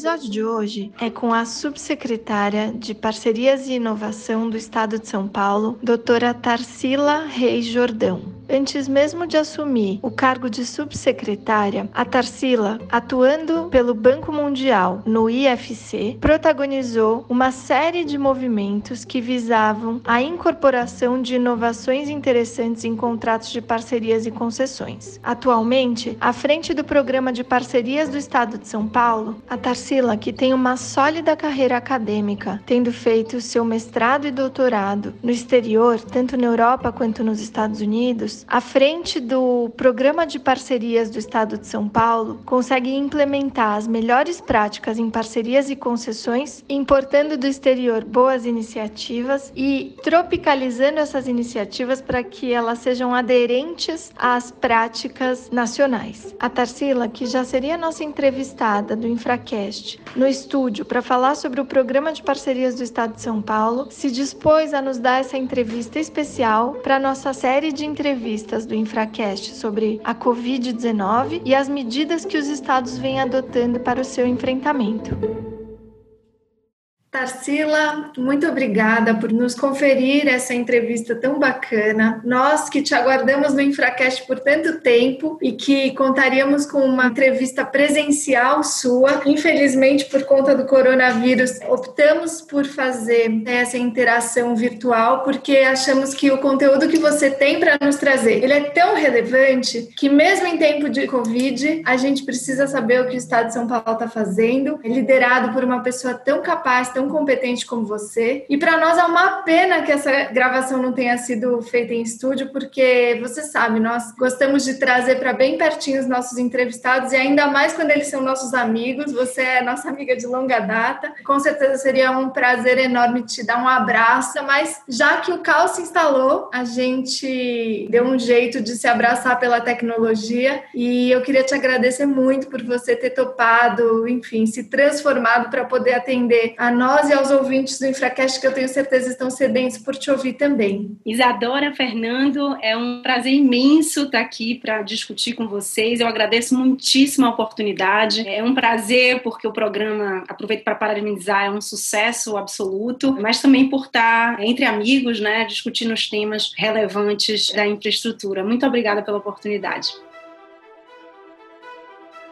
Episódio de hoje é com a subsecretária de Parcerias e Inovação do Estado de São Paulo, doutora Tarsila Reis Jordão. Antes mesmo de assumir o cargo de subsecretária, a Tarsila, atuando pelo Banco Mundial no IFC, protagonizou uma série de movimentos que visavam a incorporação de inovações interessantes em contratos de parcerias e concessões. Atualmente, à frente do programa de parcerias do Estado de São Paulo, a Tarsila, que tem uma sólida carreira acadêmica, tendo feito seu mestrado e doutorado no exterior, tanto na Europa quanto nos Estados Unidos, à frente do Programa de Parcerias do Estado de São Paulo, consegue implementar as melhores práticas em parcerias e concessões, importando do exterior boas iniciativas e tropicalizando essas iniciativas para que elas sejam aderentes às práticas nacionais. A Tarsila, que já seria nossa entrevistada do Infracast no estúdio para falar sobre o Programa de Parcerias do Estado de São Paulo, se dispôs a nos dar essa entrevista especial para nossa série de entrevistas do Infracast sobre a Covid-19 e as medidas que os estados vêm adotando para o seu enfrentamento. Tarsila, muito obrigada por nos conferir essa entrevista tão bacana. Nós que te aguardamos no Infracast por tanto tempo e que contaríamos com uma entrevista presencial sua. Infelizmente, por conta do coronavírus, optamos por fazer essa interação virtual porque achamos que o conteúdo que você tem para nos trazer, ele é tão relevante que mesmo em tempo de Covid, a gente precisa saber o que o Estado de São Paulo está fazendo, liderado por uma pessoa tão capaz, tão tão competente como você. E para nós é uma pena que essa gravação não tenha sido feita em estúdio, porque você sabe, nós gostamos de trazer para bem pertinho os nossos entrevistados e ainda mais quando eles são nossos amigos. Você é nossa amiga de longa data. Com certeza seria um prazer enorme te dar um abraço, mas já que o caos se instalou, a gente deu um jeito de se abraçar pela tecnologia e eu queria te agradecer muito por você ter topado, enfim, se transformado para poder atender a nós nós e aos ouvintes do Infracast, que eu tenho certeza estão sedentos por te ouvir também. Isadora, Fernando, é um prazer imenso estar aqui para discutir com vocês. Eu agradeço muitíssimo a oportunidade. É um prazer porque o programa, aproveito para parabenizar, é um sucesso absoluto, mas também por estar entre amigos, né, discutindo os temas relevantes da infraestrutura. Muito obrigada pela oportunidade.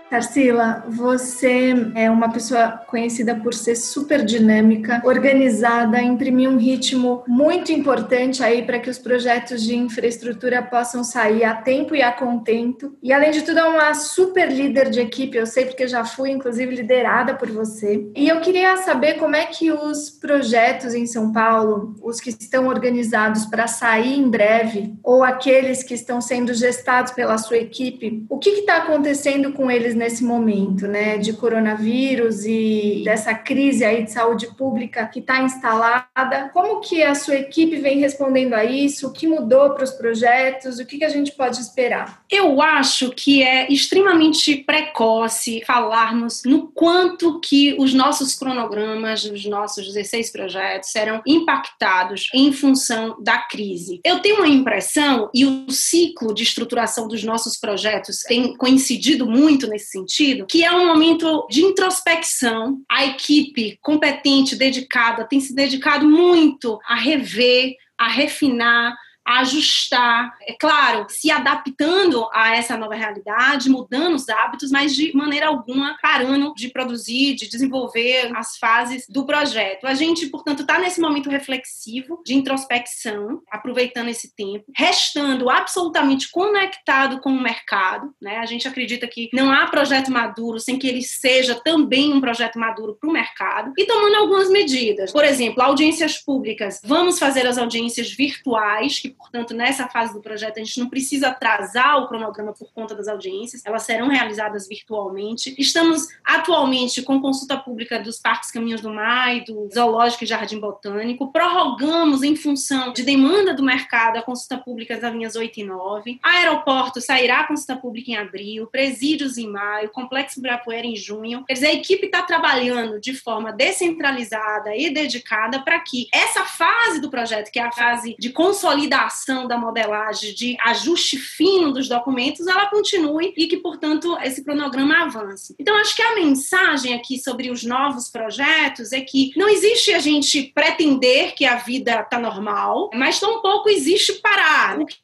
Tarsila, você é uma pessoa conhecida por ser super dinâmica, organizada, imprimir um ritmo muito importante aí para que os projetos de infraestrutura possam sair a tempo e a contento. E além de tudo, é uma super líder de equipe, eu sei porque já fui inclusive liderada por você. E eu queria saber como é que os projetos em São Paulo, os que estão organizados para sair em breve, ou aqueles que estão sendo gestados pela sua equipe, o que está acontecendo com eles nesse momento, né, de coronavírus e dessa crise aí de saúde pública que está instalada. Como que a sua equipe vem respondendo a isso? O que mudou para os projetos? O que, que a gente pode esperar? Eu acho que é extremamente precoce falarmos no quanto que os nossos cronogramas, os nossos 16 projetos serão impactados em função da crise. Eu tenho uma impressão, e o ciclo de estruturação dos nossos projetos tem coincidido muito nesse nesse sentido, que é um momento de introspecção. A equipe competente, dedicada, tem se dedicado muito a rever, a refinar ajustar, é claro, se adaptando a essa nova realidade, mudando os hábitos, mas de maneira alguma parando de produzir, de desenvolver as fases do projeto. A gente, portanto, está nesse momento reflexivo de introspecção, aproveitando esse tempo, restando absolutamente conectado com o mercado. Né? A gente acredita que não há projeto maduro sem que ele seja também um projeto maduro para o mercado e tomando algumas medidas. Por exemplo, audiências públicas. Vamos fazer as audiências virtuais que portanto, nessa fase do projeto, a gente não precisa atrasar o cronograma por conta das audiências, elas serão realizadas virtualmente. Estamos atualmente com consulta pública dos Parques Caminhos do Mar e do Zoológico e Jardim Botânico. Prorrogamos, em função de demanda do mercado, a consulta pública das linhas 8 e 9. Aeroporto sairá a consulta pública em abril, presídios em maio, Complexo Ibirapuera em junho. Quer dizer, a equipe está trabalhando de forma descentralizada e dedicada para que essa fase do projeto, que é a fase de consolidação da modelagem, de ajuste fino dos documentos, ela continue e que, portanto, esse cronograma avance. Então, acho que a mensagem aqui sobre os novos projetos é que não existe a gente pretender que a vida está normal, mas tampouco existe parar. O que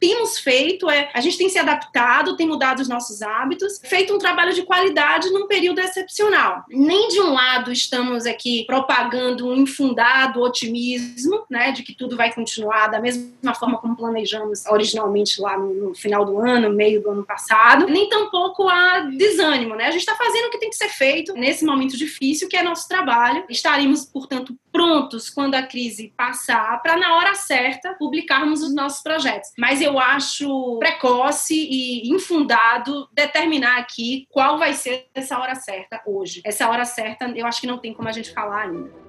temos feito é a gente tem se adaptado, tem mudado os nossos hábitos, feito um trabalho de qualidade num período excepcional. Nem de um lado estamos aqui propagando um infundado otimismo, né, de que tudo vai continuar da mesma forma como planejamos originalmente lá no, final do ano, meio do ano passado, nem tampouco há desânimo, né? A gente está fazendo o que tem que ser feito nesse momento difícil que é nosso trabalho. Estaremos, portanto, prontos quando a crise passar para na hora certa publicarmos os nossos projetos mas eu acho precoce e infundado determinar aqui qual vai ser essa hora certa hoje. Essa hora certa, eu acho que não tem como a gente falar ainda.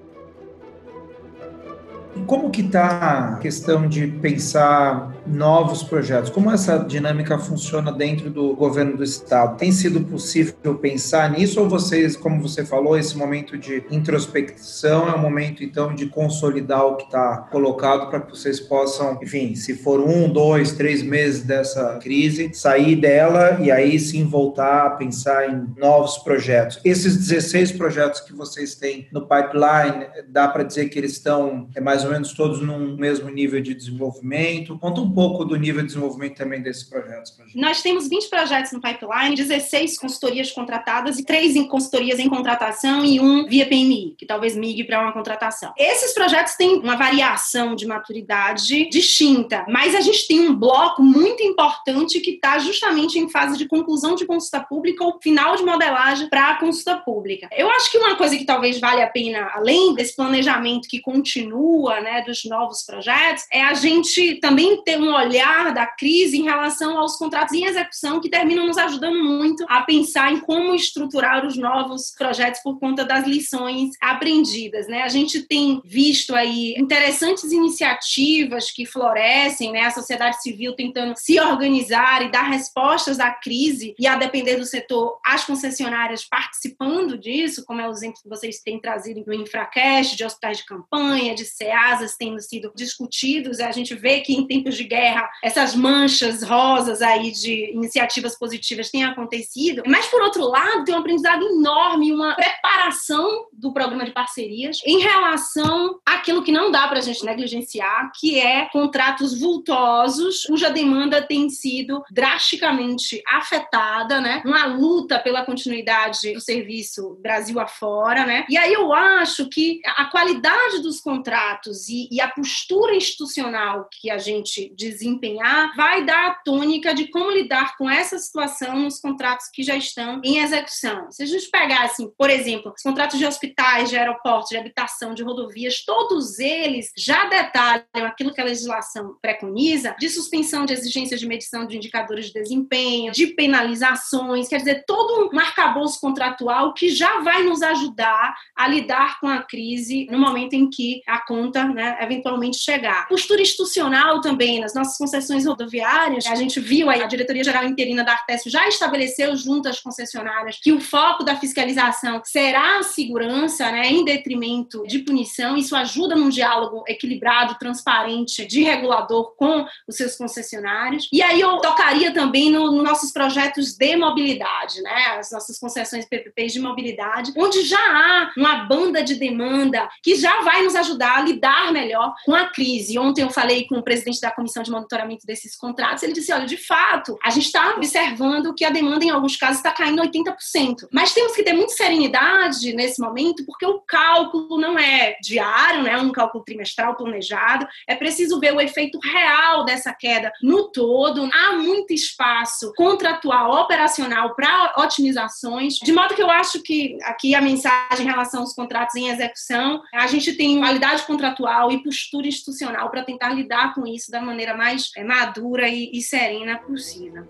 Como que está a questão de pensar novos projetos? Como essa dinâmica funciona dentro do governo do estado? Tem sido possível pensar nisso ou vocês, como você falou, esse momento de introspecção é um momento então de consolidar o que está colocado para que vocês possam, enfim, se for um, dois, três meses dessa crise, sair dela e aí sim voltar a pensar em novos projetos. Esses 16 projetos que vocês têm no pipeline, dá para dizer que eles estão é mais mais ou menos todos num mesmo nível de desenvolvimento? Conta um pouco do nível de desenvolvimento também desses projetos. Nós temos 20 projetos no pipeline, 16 consultorias contratadas e 3 em consultorias em contratação e um via PMI, que talvez migre para uma contratação. Esses projetos têm uma variação de maturidade distinta, mas a gente tem um bloco muito importante que está justamente em fase de conclusão de consulta pública ou final de modelagem para a consulta pública. Eu acho que uma coisa que talvez vale a pena, além desse planejamento que continua, né, dos novos projetos, é a gente também ter um olhar da crise em relação aos contratos em execução que terminam nos ajudando muito a pensar em como estruturar os novos projetos por conta das lições aprendidas, né? A gente tem visto aí interessantes iniciativas que florescem, né? A sociedade civil tentando se organizar e dar respostas à crise e a depender do setor, as concessionárias participando disso, como é o exemplo que vocês têm trazido do Infracast, de hospitais de campanha, de CA CEASAs tendo sido discutidos. A gente vê que em tempos de guerra essas manchas rosas aí de iniciativas positivas têm acontecido. Mas, por outro lado, tem um aprendizado enorme, uma preparação do programa de parcerias em relação àquilo que não dá para a gente negligenciar, que é contratos vultosos, cuja demanda tem sido drasticamente afetada, né? Uma luta pela continuidade do serviço Brasil afora, né? E aí eu acho que a qualidade dos contratos e, e, a postura institucional que a gente desempenhar vai dar a tônica de como lidar com essa situação nos contratos que já estão em execução. Se a gente pegar, assim, por exemplo, os contratos de hospitais, de aeroportos, de habitação, de rodovias, todos eles já detalham aquilo que a legislação preconiza de suspensão de exigências de medição de indicadores de desempenho, de penalizações, quer dizer, todo um arcabouço contratual que já vai nos ajudar a lidar com a crise no momento em que a conta conta, né, eventualmente chegar. Postura institucional também, nas nossas concessões rodoviárias, a gente viu aí, a Diretoria Geral Interina da Artesp já estabeleceu junto às concessionárias que o foco da fiscalização será a segurança, né, em detrimento de punição. Isso ajuda num diálogo equilibrado, transparente, de regulador com os seus concessionários. E aí eu tocaria também nos no nossos projetos de mobilidade, né, as nossas concessões PPPs de mobilidade, onde já há uma banda de demanda que já vai nos ajudar a lidar melhor com a crise. Ontem eu falei com o presidente da comissão de monitoramento desses contratos, ele disse: olha, de fato, a gente está observando que a demanda, em alguns casos, está caindo 80%. Mas temos que ter muita serenidade nesse momento, porque o cálculo não é diário, é um cálculo trimestral planejado. É preciso ver o efeito real dessa queda no todo. Há muito espaço contratual, operacional para otimizações, de modo que eu acho que aqui a mensagem em relação aos contratos em execução, a gente tem qualidade contratual e postura institucional para tentar lidar com isso da maneira mais é, madura e, e serena possível.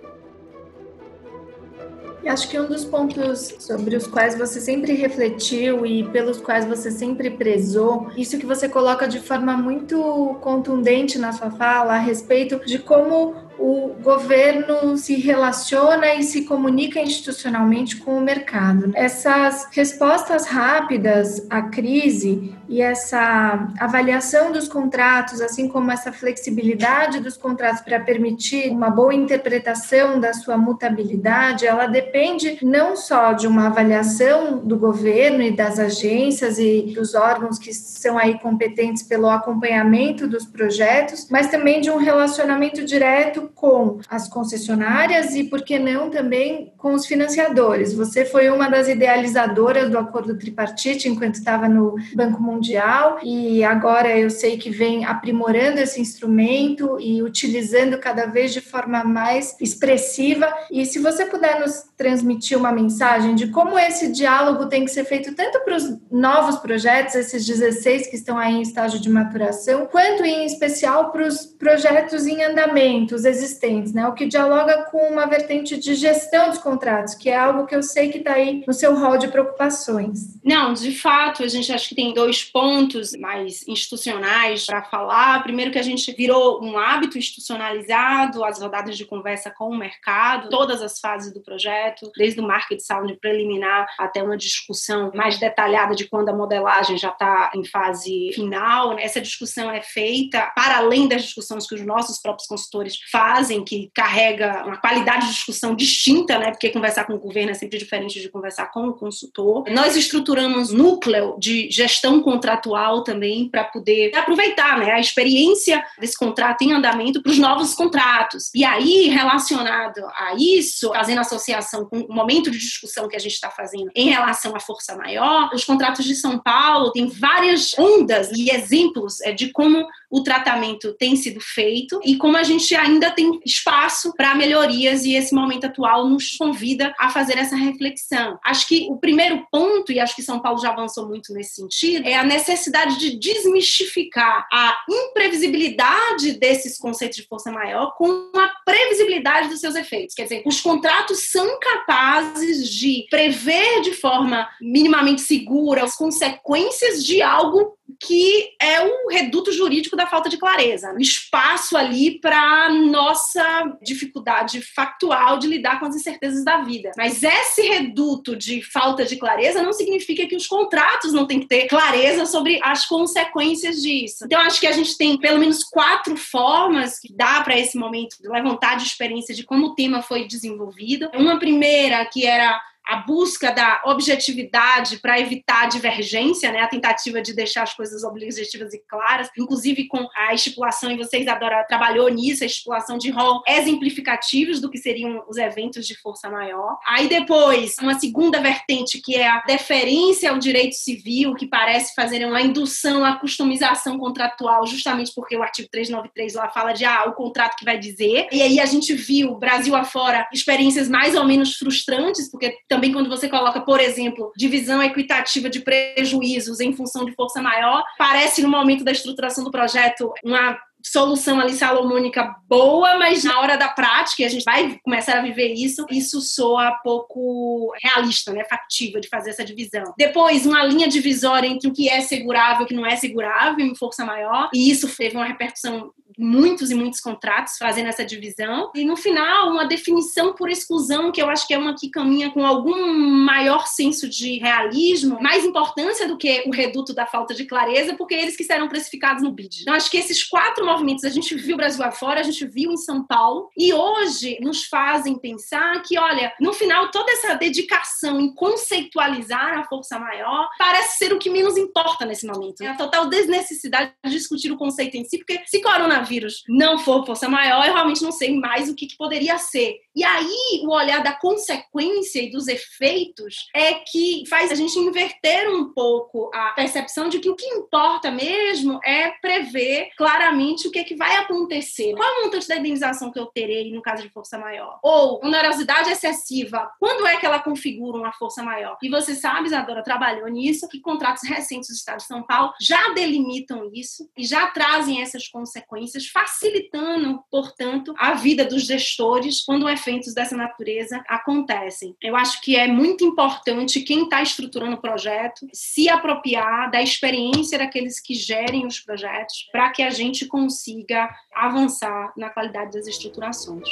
E acho que um dos pontos sobre os quais você sempre refletiu e pelos quais você sempre prezou, isso que você coloca de forma muito contundente na sua fala a respeito de como o governo se relaciona e se comunica institucionalmente com o mercado. Essas respostas rápidas à crise e essa avaliação dos contratos, assim como essa flexibilidade dos contratos para permitir uma boa interpretação da sua mutabilidade, ela depende não só de uma avaliação do governo e das agências e dos órgãos que são aí competentes pelo acompanhamento dos projetos, mas também de um relacionamento direto com as concessionárias e, por que não, também com os financiadores. Você foi uma das idealizadoras do acordo tripartite enquanto estava no Banco Mundial e agora eu sei que vem aprimorando esse instrumento e utilizando cada vez de forma mais expressiva. E se você puder nos transmitir uma mensagem de como esse diálogo tem que ser feito tanto para os novos projetos, esses 16 que estão aí em estágio de maturação, quanto em especial para os projetos em andamento, os existentes, né? O que dialoga com uma vertente de gestão dos contratos, que é algo que eu sei que está aí no seu rol de preocupações. Não, de fato, a gente acha que tem dois pontos mais institucionais para falar. Primeiro que a gente virou um hábito institucionalizado, as rodadas de conversa com o mercado, todas as fases do projeto, desde o market sound preliminar até uma discussão mais detalhada de quando a modelagem já está em fase final. Essa discussão é feita para além das discussões que os nossos próprios consultores fazem, que carrega uma qualidade de discussão distinta, né? Porque conversar com o governo é sempre diferente de conversar com o consultor. Nós estruturamos núcleo de gestão contratual também para poder aproveitar né, a experiência desse contrato em andamento para os novos contratos. E aí, relacionado a isso, fazendo associação com o momento de discussão que a gente está fazendo em relação à força maior, os contratos de São Paulo têm várias ondas e exemplos é, de como o tratamento tem sido feito e como a gente ainda tem espaço para melhorias e esse momento atual nos convida a fazer essa reflexão. Acho que o primeiro ponto, e acho que São Paulo já avançou muito nesse sentido, é a necessidade de desmistificar a imprevisibilidade desses conceitos de força maior com a previsibilidade dos seus efeitos. Quer dizer, os contratos são capazes de prever de forma minimamente segura as consequências de algo que é o reduto jurídico da falta de clareza, o espaço ali para nossa dificuldade factual de lidar com as incertezas da vida. Mas esse reduto de falta de clareza não significa que os contratos não têm que ter clareza sobre as consequências disso. Então acho que a gente tem pelo menos quatro formas que dá para esse momento levantar de experiência de como o tema foi desenvolvido. Uma primeira que era a busca da objetividade para evitar a divergência, né, a tentativa de deixar as coisas objetivas e claras, inclusive com a estipulação, e vocês adoram, trabalhou nisso, a estipulação de rol exemplificativos do que seriam os eventos de força maior. Aí depois, uma segunda vertente que é a deferência ao direito civil, que parece fazer uma indução à customização contratual, justamente porque o artigo 393 lá fala de ah, o contrato que vai dizer. E aí a gente viu, Brasil afora, experiências mais ou menos frustrantes, porque também quando você coloca, por exemplo, divisão equitativa de prejuízos em função de força maior, parece no momento da estruturação do projeto uma solução ali salomônica boa, mas na hora da prática, a gente vai começar a viver isso, isso soa pouco realista, né, factível de fazer essa divisão. Depois, uma linha divisória entre o que é segurável e o que não é segurável em força maior, e isso teve uma repercussão muitos e muitos contratos fazendo essa divisão. E no final, uma definição por exclusão, que eu acho que é uma que caminha com algum maior senso de realismo, mais importância do que o reduto da falta de clareza, porque eles que serão precificados no BID. Então, acho que esses quatro movimentos a gente viu Brasil afora, a gente viu em São Paulo, e hoje nos fazem pensar que, olha, no final, toda essa dedicação em conceitualizar a força maior parece ser o que menos importa nesse momento. É a total desnecessidade de discutir o conceito em si, porque se coronavírus coronavírus não for força maior, eu realmente não sei mais o que, que poderia ser. E aí, o olhar da consequência e dos efeitos é que faz a gente inverter um pouco a percepção de que o que importa mesmo é prever claramente o que, é que vai acontecer. Qual é o montante da indenização que eu terei no caso de força maior? Ou onerosidade excessiva, quando é que ela configura uma força maior? E você sabe, Isadora trabalhou nisso, que contratos recentes do Estado de São Paulo já delimitam isso e já trazem essas consequências, facilitando, portanto, a vida dos gestores quando eventos dessa natureza acontecem. Eu acho que é muito importante quem está estruturando o projeto se apropriar da experiência daqueles que gerem os projetos para que a gente consiga avançar na qualidade das estruturações.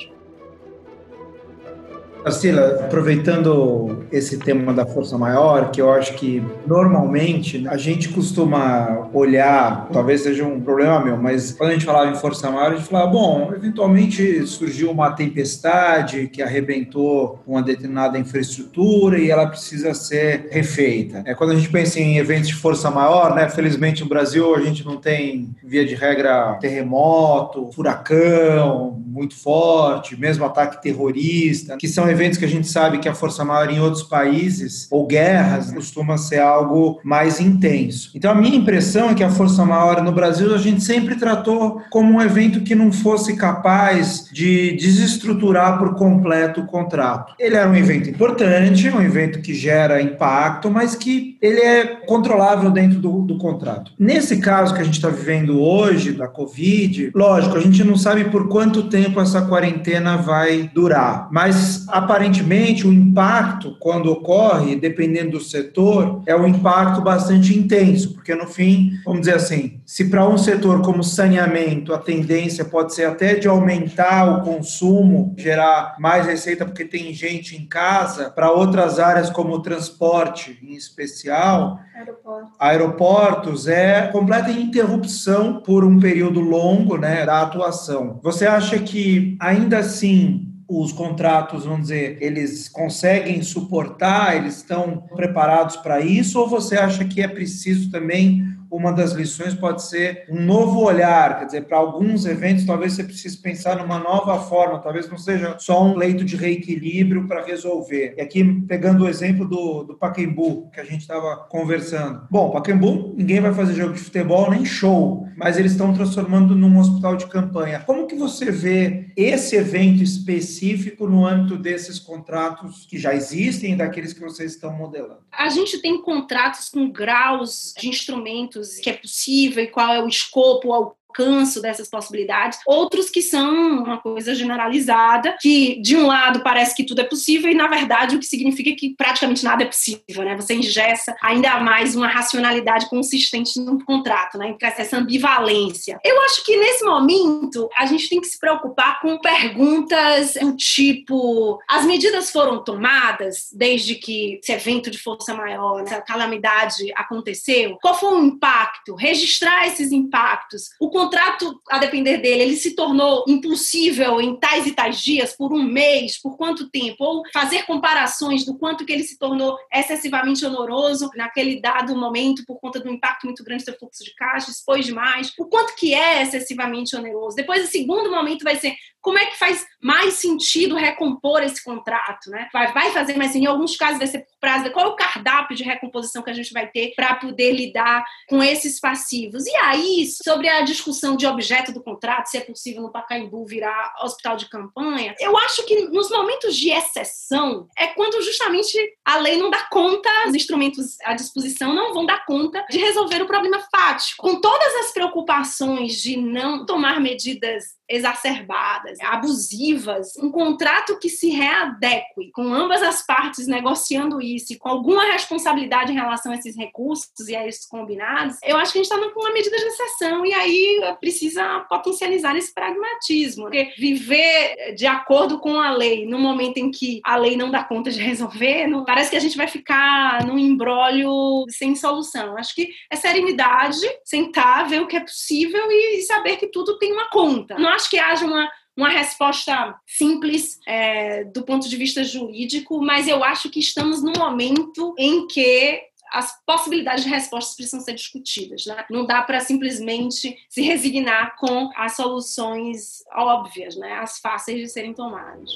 Tarsila, aproveitando esse tema da força maior, que eu acho que normalmente a gente costuma olhar, talvez seja um problema meu, mas quando a gente falava em força maior, a gente falava, bom, eventualmente surgiu uma tempestade que arrebentou uma determinada infraestrutura e ela precisa ser refeita. É, quando a gente pensa em eventos de força maior, né, felizmente no Brasil a gente não tem, via de regra, terremoto, furacão muito forte, mesmo ataque terrorista, que são eventos que a gente sabe que a força maior em outros países, ou guerras, costuma ser algo mais intenso. Então, a minha impressão é que a força maior no Brasil a gente sempre tratou como um evento que não fosse capaz de desestruturar por completo o contrato. Ele era um evento importante, um evento que gera impacto, mas que ele é controlável dentro do, do contrato. Nesse caso que a gente está vivendo hoje, da Covid, lógico, a gente não sabe por quanto tempo essa quarentena vai durar, mas aparentemente o impacto, quando ocorre, dependendo do setor, é um impacto bastante intenso, porque no fim, vamos dizer assim, se para um setor como saneamento a tendência pode ser até de aumentar o consumo, gerar mais receita porque tem gente em casa, para outras áreas como o transporte em especial, Aeroporto. aeroportos é completa interrupção por um período longo né, da atuação. Você acha que ainda assim os contratos, vamos dizer, eles conseguem suportar, eles estão preparados para isso, ou você acha que é preciso também uma das lições pode ser um novo olhar, quer dizer, para alguns eventos talvez você precise pensar numa nova forma, talvez não seja só um leito de reequilíbrio para resolver. E aqui, pegando o exemplo do, do Pacaembu, que a gente estava conversando. Bom, Pacaembu, ninguém vai fazer jogo de futebol nem show, mas eles estão transformando num hospital de campanha. Como que você vê esse evento específico no âmbito desses contratos que já existem e daqueles que vocês estão modelando? A gente tem contratos com graus de instrumentos que é possível e qual é o escopo, o alcance dessas possibilidades, outros que são uma coisa generalizada, que de um lado parece que tudo é possível e na verdade o que significa que praticamente nada é possível, né? Você ingessa ainda mais uma racionalidade consistente no contrato, né? Essa ambivalência. Eu acho que nesse momento a gente tem que se preocupar com perguntas do tipo: as medidas foram tomadas desde que esse evento de força maior, essa calamidade aconteceu? Qual foi o impacto? Registrar esses impactos. O contrato, a depender dele, ele se tornou impossível em tais e tais dias, por um mês, por quanto tempo, ou fazer comparações do quanto que ele se tornou excessivamente onoroso naquele dado momento por conta do impacto muito grande do fluxo de caixa, expôs demais, o quanto que é excessivamente oneroso. Depois, o segundo momento vai ser como é que faz mais sentido recompor esse contrato, né? Vai, vai fazer mais sentido, em alguns casos vai ser por prazo, qual é o cardápio de recomposição que a gente vai ter para poder lidar com esses passivos? E aí, sobre a discussão de objeto do contrato, se é possível no Pacaembu virar hospital de campanha, eu acho que nos momentos de exceção é quando justamente a lei não dá conta, os instrumentos à disposição não vão dar conta de resolver o problema fático. Com todas as preocupações de não tomar medidas exacerbadas, abusivas, um contrato que se readeque com ambas as partes negociando isso e com alguma responsabilidade em relação a esses recursos e a esses combinados, eu acho que a gente está com uma medida de exceção e aí precisa potencializar esse pragmatismo, porque viver de acordo com a lei no momento em que a lei não dá conta de resolver, não, parece que a gente vai ficar num embrólio sem solução. Acho que é serenidade, sentar, ver o que é possível e saber que tudo tem uma conta. Não acho que haja uma, uma resposta simples é, do ponto de vista jurídico, mas eu acho que estamos num momento em que as possibilidades de respostas precisam ser discutidas. Né? Não dá para simplesmente se resignar com as soluções óbvias, né? as fáceis de serem tomadas.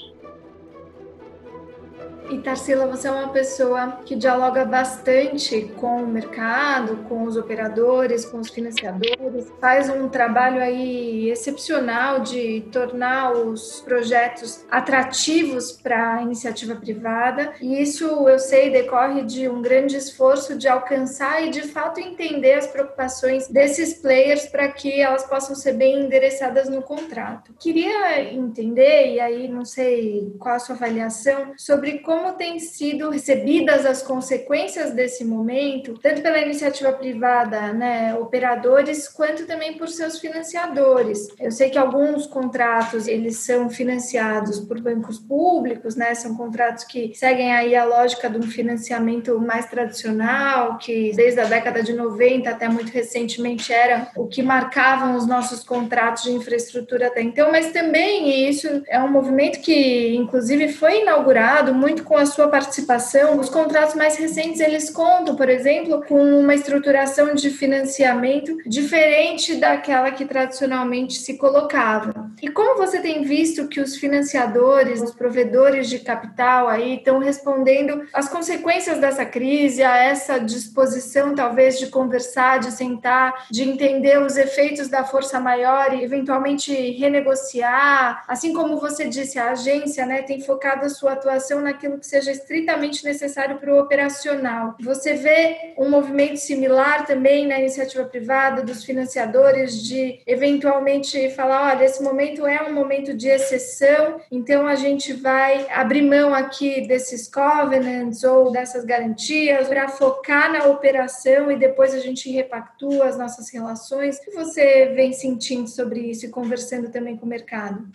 E Tarsila, você é uma pessoa que dialoga bastante com o mercado, com os operadores, com os financiadores, faz um trabalho aí excepcional de tornar os projetos atrativos para a iniciativa privada. E isso eu sei decorre de um grande esforço de alcançar e de fato entender as preocupações desses players para que elas possam ser bem endereçadas no contrato. Queria entender, e aí não sei qual a sua avaliação, sobre como como têm sido recebidas as consequências desse momento, tanto pela iniciativa privada, né, operadores, quanto também por seus financiadores. Eu sei que alguns contratos eles são financiados por bancos públicos, né, são contratos que seguem aí a lógica de um financiamento mais tradicional, que desde a década de 90 até muito recentemente era o que marcavam os nossos contratos de infraestrutura até então, mas também isso é um movimento que inclusive foi inaugurado muito com a sua participação, os contratos mais recentes eles contam, por exemplo, com uma estruturação de financiamento diferente daquela que tradicionalmente se colocava. E como você tem visto que os financiadores, os provedores de capital aí estão respondendo às consequências dessa crise, a essa disposição talvez de conversar, de sentar, de entender os efeitos da força maior e eventualmente renegociar, assim como você disse, a agência, né, tem focado a sua atuação naquilo que seja estritamente necessário para o operacional. Você vê um movimento similar também na iniciativa privada dos financiadores de eventualmente falar, olha, esse momento é um momento de exceção, então a gente vai abrir mão aqui desses covenants ou dessas garantias para focar na operação e depois a gente repactua as nossas relações. O que você vem sentindo sobre isso e conversando também com o mercado?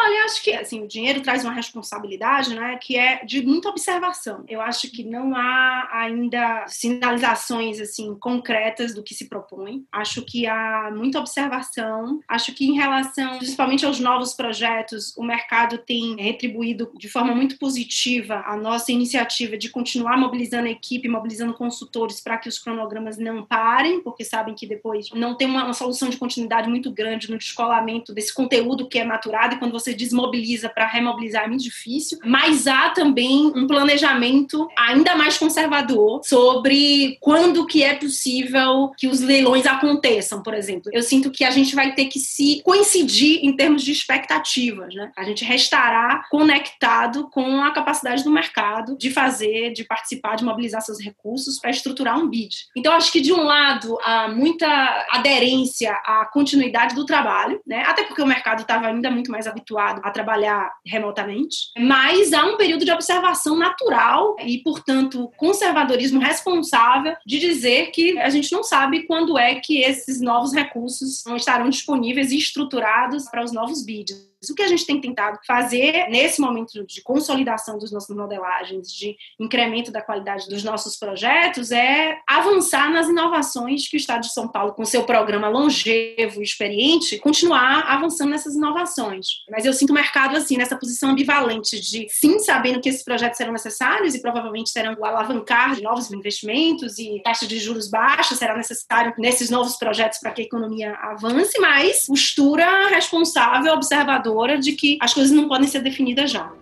Olha, acho que assim, o dinheiro traz uma responsabilidade, né, que é de muita observação. Eu acho que não há ainda sinalizações assim concretas do que se propõe. Acho que há muita observação. Acho que em relação, principalmente aos novos projetos, o mercado tem retribuído de forma muito positiva a nossa iniciativa de continuar mobilizando a equipe, mobilizando consultores para que os cronogramas não parem, porque sabem que depois não tem uma, uma solução de continuidade muito grande no descolamento desse conteúdo que é maturado e quando você desmobiliza para remobilizar é muito difícil, mas há também um planejamento ainda mais conservador sobre quando que é possível que os leilões aconteçam, por exemplo. Eu sinto que a gente vai ter que se coincidir em termos de expectativas, né? A gente restará conectado com a capacidade do mercado de fazer, de participar, de mobilizar seus recursos para estruturar um bid. Então, acho que de um lado há muita aderência à continuidade do trabalho, né? Até porque o mercado estava ainda muito mais habituado habituado a trabalhar remotamente, mas há um período de observação natural e, portanto, conservadorismo responsável de dizer que a gente não sabe quando é que esses novos recursos estarão disponíveis e estruturados para os novos bids. O que a gente tem tentado fazer nesse momento de consolidação dos nossos modelagens, de incremento da qualidade dos nossos projetos, é avançar nas inovações que o Estado de São Paulo, com seu programa longevo e experiente, continuar avançando nessas inovações. Mas eu sinto o mercado assim, nessa posição ambivalente de sim, sabendo que esses projetos serão necessários e provavelmente serão o alavancar de novos investimentos e taxa de juros baixa será necessário nesses novos projetos para que a economia avance, mas postura responsável, observador de que as coisas não podem ser definidas já.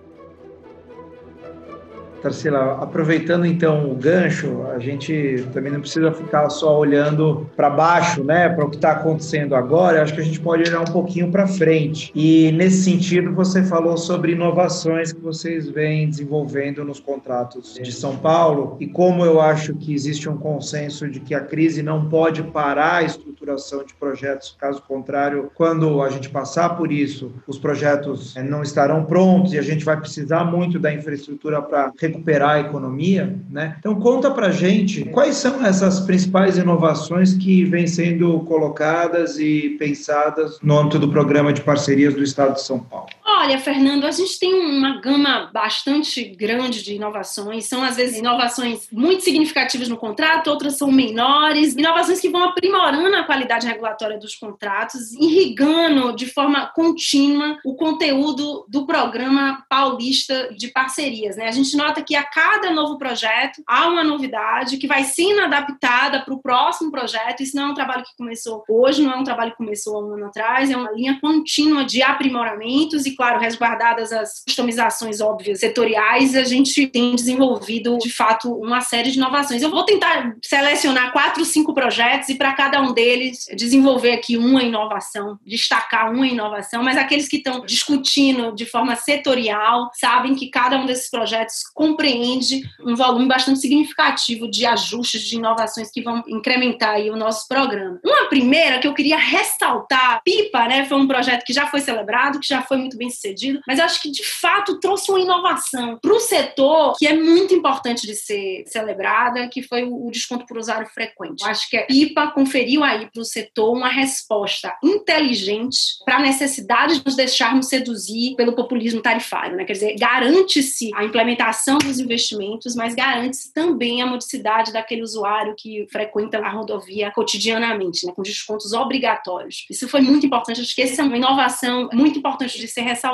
Tarsila, aproveitando então o gancho, a gente também não precisa ficar só olhando para baixo, né, para o que está acontecendo agora. Acho que a gente pode olhar um pouquinho para frente. E nesse sentido, você falou sobre inovações que vocês vêm desenvolvendo nos contratos de São Paulo e como eu acho que existe um consenso de que a crise não pode parar a estruturação de projetos. Caso contrário, quando a gente passar por isso, os projetos eh, não estarão prontos e a gente vai precisar muito da infraestrutura para recuperar a economia, né? Então conta para gente quais são essas principais inovações que vêm sendo colocadas e pensadas no âmbito do programa de parcerias do Estado de São Paulo. Olha, Fernando, a gente tem uma gama bastante grande de inovações. São, às vezes, inovações muito significativas no contrato, outras são menores. Inovações que vão aprimorando a qualidade regulatória dos contratos, irrigando de forma contínua o conteúdo do programa paulista de parcerias. Né? A gente nota que a cada novo projeto há uma novidade que vai sendo adaptada para o próximo projeto. Isso não é um trabalho que começou hoje, não é um trabalho que começou há um ano atrás, é uma linha contínua de aprimoramentos e, claro, resguardadas as customizações óbvias setoriais, a gente tem desenvolvido, de fato, uma série de inovações. Eu vou tentar selecionar quatro, cinco projetos e, para cada um deles, desenvolver aqui uma inovação, destacar uma inovação, mas aqueles que estão discutindo de forma setorial sabem que cada um desses projetos compreende um volume bastante significativo de ajustes, de inovações que vão incrementar aí o nosso programa. Uma primeira que eu queria ressaltar, PIPA, né, foi um projeto que já foi celebrado, que já foi muito bem sucedido, mas acho que de fato trouxe uma inovação para o setor que é muito importante de ser celebrada, que foi o desconto por usuário frequente. Acho que a PIPA conferiu aí para o setor uma resposta inteligente para a necessidade de nos deixarmos seduzir pelo populismo tarifário, né? Quer dizer, garante-se a implementação dos investimentos, mas garante-se também a modicidade daquele usuário que frequenta a rodovia cotidianamente, né? Com descontos obrigatórios. Isso foi muito importante, acho que essa é uma inovação muito importante de ser ressaltada.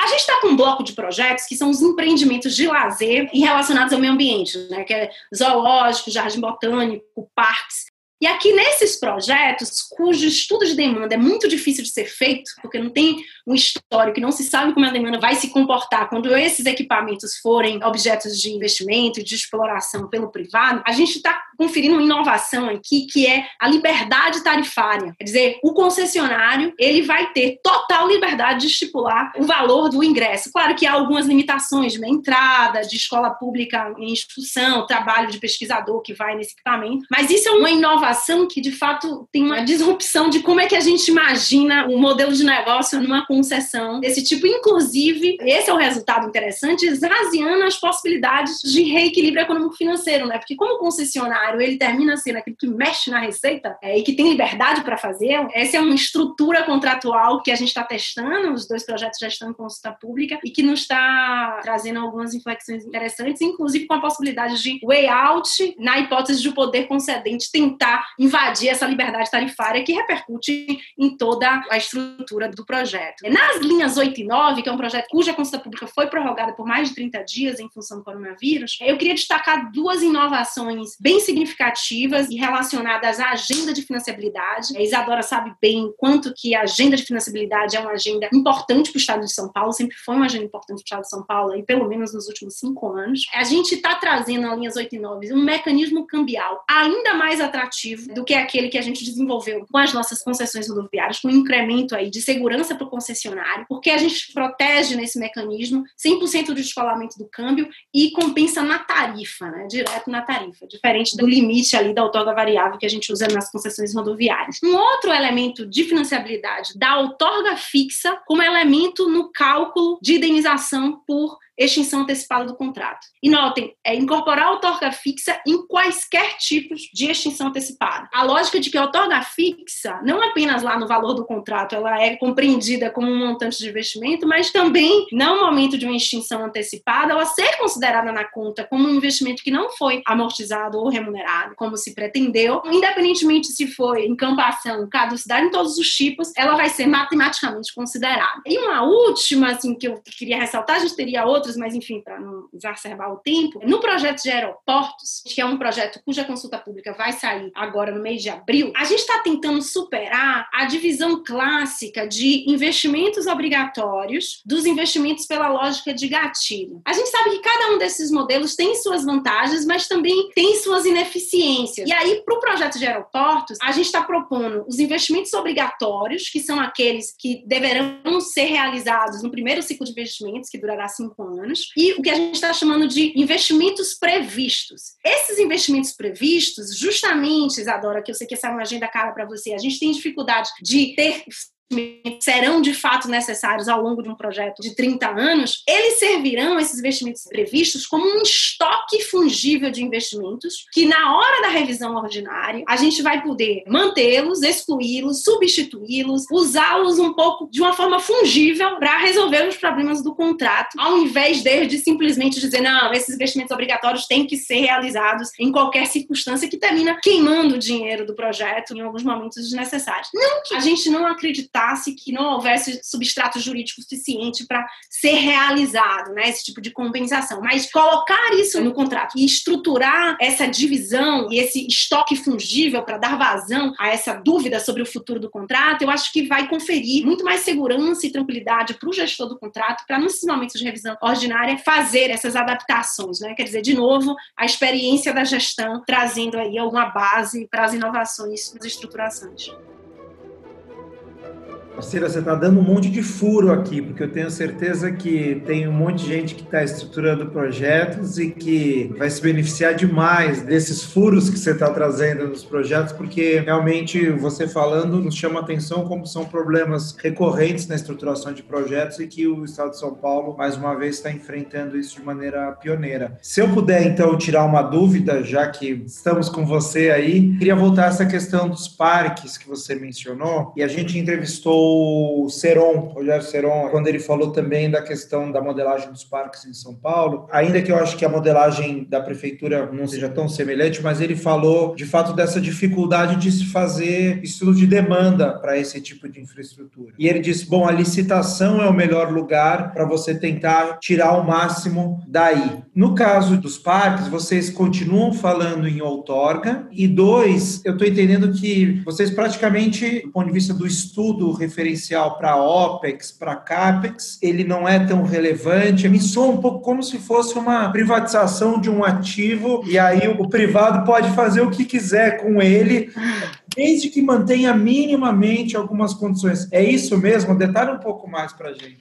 A gente está com um bloco de projetos que são os empreendimentos de lazer e relacionados ao meio ambiente, né? Que é zoológico, jardim botânico, parques. E aqui nesses projetos, cujo estudo de demanda é muito difícil de ser feito, porque não tem um histórico, não se sabe como a demanda vai se comportar quando esses equipamentos forem objetos de investimento de exploração pelo privado, a gente está conferindo uma inovação aqui que é a liberdade tarifária. Quer dizer, o concessionário ele vai ter total liberdade de estipular o valor do ingresso. Claro que há algumas limitações de entrada, de escola pública em instituição, trabalho de pesquisador que vai nesse equipamento, mas isso é uma inovação que, de fato, tem uma disrupção de como é que a gente imagina o um modelo de negócio numa concessão desse tipo. Inclusive, esse é o resultado interessante, esvaziando as possibilidades de reequilíbrio econômico-financeiro, né? Porque como concessionário, ele termina sendo aquele que mexe na receita é, e que tem liberdade para fazer, essa é uma estrutura contratual que a gente está testando, os dois projetos já estão em consulta pública e que nos está trazendo algumas inflexões interessantes, inclusive com a possibilidade de way out na hipótese de o poder concedente tentar invadir essa liberdade tarifária que repercute em toda a estrutura do projeto. Nas linhas 8 e 9, que é um projeto cuja consulta pública foi prorrogada por mais de 30 dias em função do coronavírus, eu queria destacar duas inovações bem significativas e relacionadas à agenda de financiabilidade. A Isadora sabe bem quanto que a agenda de financiabilidade é uma agenda importante para o Estado de São Paulo, sempre foi uma agenda importante para o Estado de São Paulo, e pelo menos nos últimos cinco anos. A gente está trazendo nas linhas 8 e 9 um mecanismo cambial ainda mais atrativo do que aquele que a gente desenvolveu com as nossas concessões rodoviárias, com um incremento aí de segurança para o concessionário, porque a gente protege nesse mecanismo 100% do descolamento do câmbio e compensa na tarifa, né, direto na tarifa, diferente do limite ali da outorga variável que a gente usa nas concessões rodoviárias. Um outro elemento de financiabilidade da outorga fixa como elemento no cálculo de indenização por extinção antecipada do contrato. E notem, é incorporar a outorga fixa em quaisquer tipos de extinção antecipada. A lógica de que a outorga fixa, não apenas lá no valor do contrato, ela é compreendida como um montante de investimento, mas também, no momento de uma extinção antecipada, ela ser considerada na conta como um investimento que não foi amortizado ou remunerado, como se pretendeu, independentemente se foi encampação, caducidade em todos os tipos, ela vai ser matematicamente considerada. E uma última, assim, que eu queria ressaltar, a gente teria outras outros, mas enfim, para não exacerbar o tempo, no projeto de aeroportos, que é um projeto cuja consulta pública vai sair agora no mês de abril, a gente está tentando superar a divisão clássica de investimentos obrigatórios dos investimentos pela lógica de gatilho. A gente sabe que cada um desses modelos tem suas vantagens, mas também tem suas ineficiências. E aí, para o projeto de aeroportos, a gente está propondo os investimentos obrigatórios, que são aqueles que deverão ser realizados no primeiro ciclo de investimentos, que durará cinco anos anos, e o que a gente está chamando de investimentos previstos. Esses investimentos previstos, justamente, Isadora, que eu sei que essa é uma agenda cara para você, a gente tem dificuldade de ter serão de fato necessários ao longo de um projeto de 30 anos, eles servirão, esses investimentos previstos, como um estoque fungível de investimentos que, na hora da revisão ordinária, a gente vai poder mantê-los, excluí-los, substituí-los, usá-los um pouco de uma forma fungível para resolver os problemas do contrato, ao invés de, de simplesmente dizer, não, esses investimentos obrigatórios têm que ser realizados em qualquer circunstância que termina queimando o dinheiro do projeto em alguns momentos desnecessários. Não que a gente não acreditasse que não houvesse substrato jurídico suficiente para ser realizado, né, esse tipo de compensação, mas colocar isso no contrato e estruturar essa divisão e esse estoque fungível para dar vazão a essa dúvida sobre o futuro do contrato, eu acho que vai conferir muito mais segurança e tranquilidade para o gestor do contrato para nesses momentos de revisão ordinária fazer essas adaptações, né? Quer dizer, de novo, a experiência da gestão trazendo aí alguma base para as inovações nas estruturações. Marcela, você está dando um monte de furo aqui, porque eu tenho certeza que tem um monte de gente que está estruturando projetos e que vai se beneficiar demais desses furos que você está trazendo nos projetos, porque realmente você falando nos chama atenção como são problemas recorrentes na estruturação de projetos e que o Estado de São Paulo, mais uma vez, está enfrentando isso de maneira pioneira. Se eu puder, então, tirar uma dúvida, já que estamos com você aí, queria voltar a essa questão dos parques que você mencionou, e a gente entrevistou o Seron, Rogério Seron, quando ele falou também da questão da modelagem dos parques em São Paulo, ainda que eu acho que a modelagem da prefeitura não seja tão semelhante, mas ele falou de fato dessa dificuldade de se fazer estudo de demanda para esse tipo de infraestrutura. E ele disse: bom, a licitação é o melhor lugar para você tentar tirar o máximo daí. No caso dos parques, vocês continuam falando em outorga, e dois, eu estou entendendo que vocês praticamente, do ponto de vista do estudo referencial para OPEX, para CAPEX, ele não é tão relevante. Me soa um pouco como se fosse uma privatização de um ativo e aí o privado pode fazer o que quiser com ele, desde que mantenha minimamente algumas condições. É isso mesmo? Detalhe um pouco mais para gente.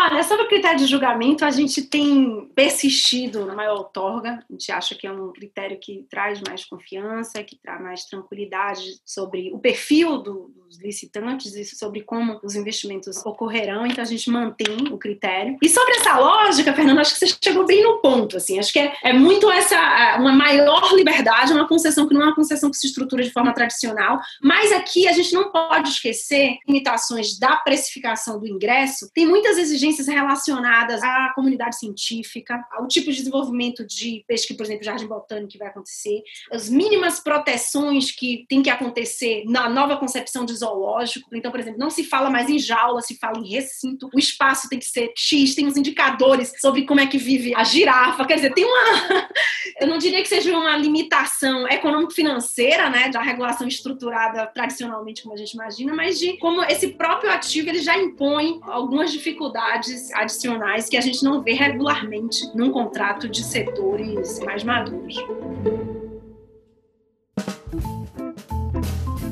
Olha, sobre o critério de julgamento, a gente tem persistido na maior outorga. A gente acha que é um critério que traz mais confiança, que traz mais tranquilidade sobre o perfil do, dos licitantes e sobre como os investimentos ocorrerão. Então, a gente mantém o critério. E sobre essa lógica, Fernando, acho que você chegou bem no ponto. Assim, acho que é, é muito essa uma maior liberdade, uma concessão que não é uma concessão que se estrutura de forma tradicional. Mas aqui a gente não pode esquecer limitações da precificação do ingresso. Tem muitas exigências relacionadas à comunidade científica, ao tipo de desenvolvimento de pesquisa, por exemplo, jardim botânico que vai acontecer, as mínimas proteções que tem que acontecer na nova concepção de zoológico. Então, por exemplo, não se fala mais em jaula, se fala em recinto. O espaço tem que ser X, tem os indicadores sobre como é que vive a girafa. Quer dizer, tem uma. Eu não diria que seja uma limitação econômico-financeira, né, da regulação estruturada tradicionalmente, como a gente imagina, mas de como esse próprio ativo ele já impõe algumas dificuldades adicionais que a gente não vê regularmente num contrato de setores mais maduros.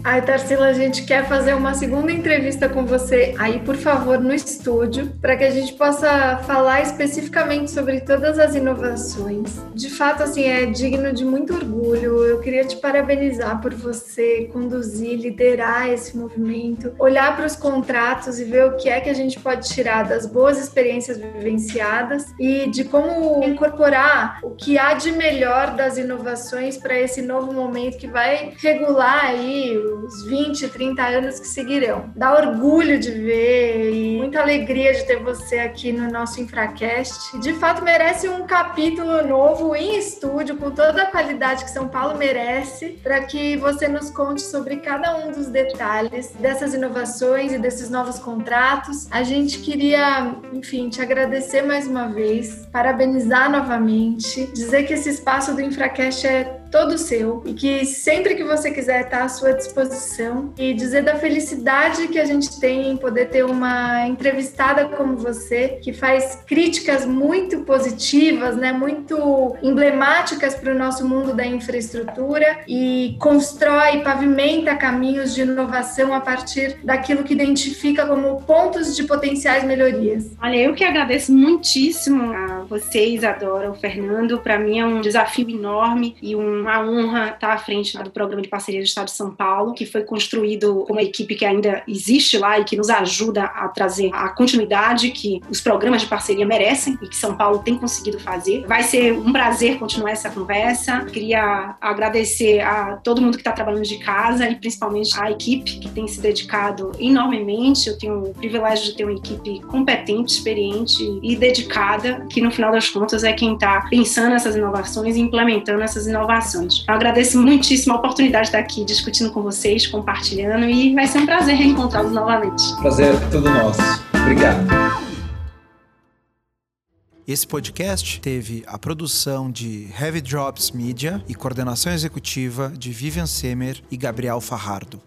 Ai, Tarsila, a gente quer fazer uma segunda entrevista com você aí, por favor, no estúdio, para que a gente possa falar especificamente sobre todas as inovações. De fato, assim, é digno de muito orgulho. Eu queria te parabenizar por você conduzir, liderar esse movimento, olhar para os contratos e ver o que é que a gente pode tirar das boas experiências vivenciadas e de como incorporar o que há de melhor das inovações para esse novo momento que vai regular aí os 20, 30 anos que seguirão. Dá orgulho de ver e muita alegria de ter você aqui no nosso Infracast. De fato, merece um capítulo novo em estúdio, com toda a qualidade que São Paulo merece, para que você nos conte sobre cada um dos detalhes dessas inovações e desses novos contratos. A gente queria, enfim, te agradecer mais uma vez, parabenizar novamente, dizer que esse espaço do Infracast é todo seu e que sempre que você quiser estar à sua disposição e dizer da felicidade que a gente tem em poder ter uma entrevistada como você que faz críticas muito positivas, né, muito emblemáticas para o nosso mundo da infraestrutura e constrói, pavimenta caminhos de inovação a partir daquilo que identifica como pontos de potenciais melhorias. Olha, eu que agradeço muitíssimo a você, Isadora, o Fernando. Para mim é um desafio enorme e uma honra estar à frente do programa de parceria do Estado de São Paulo, que foi construído com uma equipe que ainda existe lá e que nos ajuda a trazer a continuidade que os programas de parceria merecem e que São Paulo tem conseguido fazer. Vai ser um prazer continuar essa conversa. Queria agradecer a todo mundo que está trabalhando de casa e principalmente a equipe que tem se dedicado enormemente. Eu tenho o privilégio de ter uma equipe competente, experiente e dedicada, que no final das contas é quem está pensando essas inovações e implementando essas inovações. Eu agradeço muitíssimo a oportunidade de estar aqui discutindo com vocês, compartilhando e vai ser um prazer reencontrá-los novamente. Prazer é todo nosso. Obrigado. Esse podcast teve a produção de Heavy Drops Media e coordenação executiva de Vivian Semer e Gabriel Farrardo.